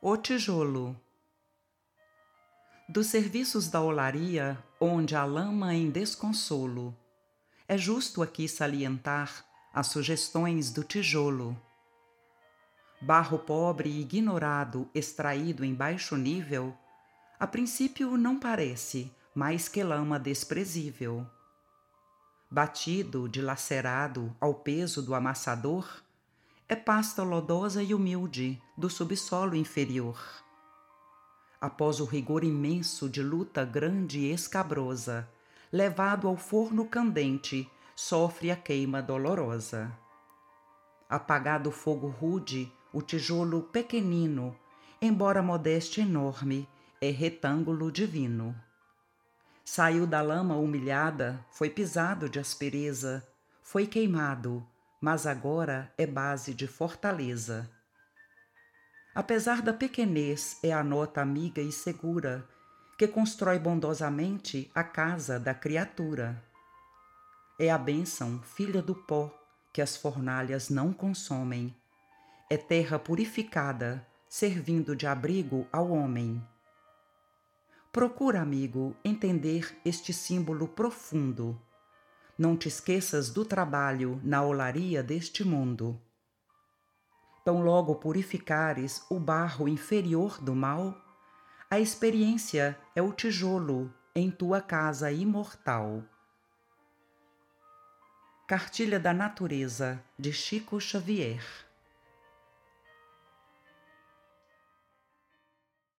O tijolo. Dos serviços da olaria, onde a lama em desconsolo, é justo aqui salientar as sugestões do tijolo. Barro pobre e ignorado, extraído em baixo nível, a princípio não parece mais que lama desprezível. Batido, dilacerado ao peso do amassador, é pasta lodosa e humilde do subsolo inferior. Após o rigor imenso de luta grande e escabrosa, levado ao forno candente, sofre a queima dolorosa. Apagado o fogo rude, o tijolo pequenino, embora modéstia enorme, é retângulo divino. Saiu da lama humilhada, foi pisado de aspereza, foi queimado, mas agora é base de fortaleza. Apesar da pequenez, é a nota amiga e segura que constrói bondosamente a casa da criatura. É a bênção, filha do pó, que as fornalhas não consomem. É terra purificada, servindo de abrigo ao homem. Procura, amigo, entender este símbolo profundo não te esqueças do trabalho na olaria deste mundo. Tão logo purificares o barro inferior do mal, a experiência é o tijolo em tua casa imortal. Cartilha da Natureza de Chico Xavier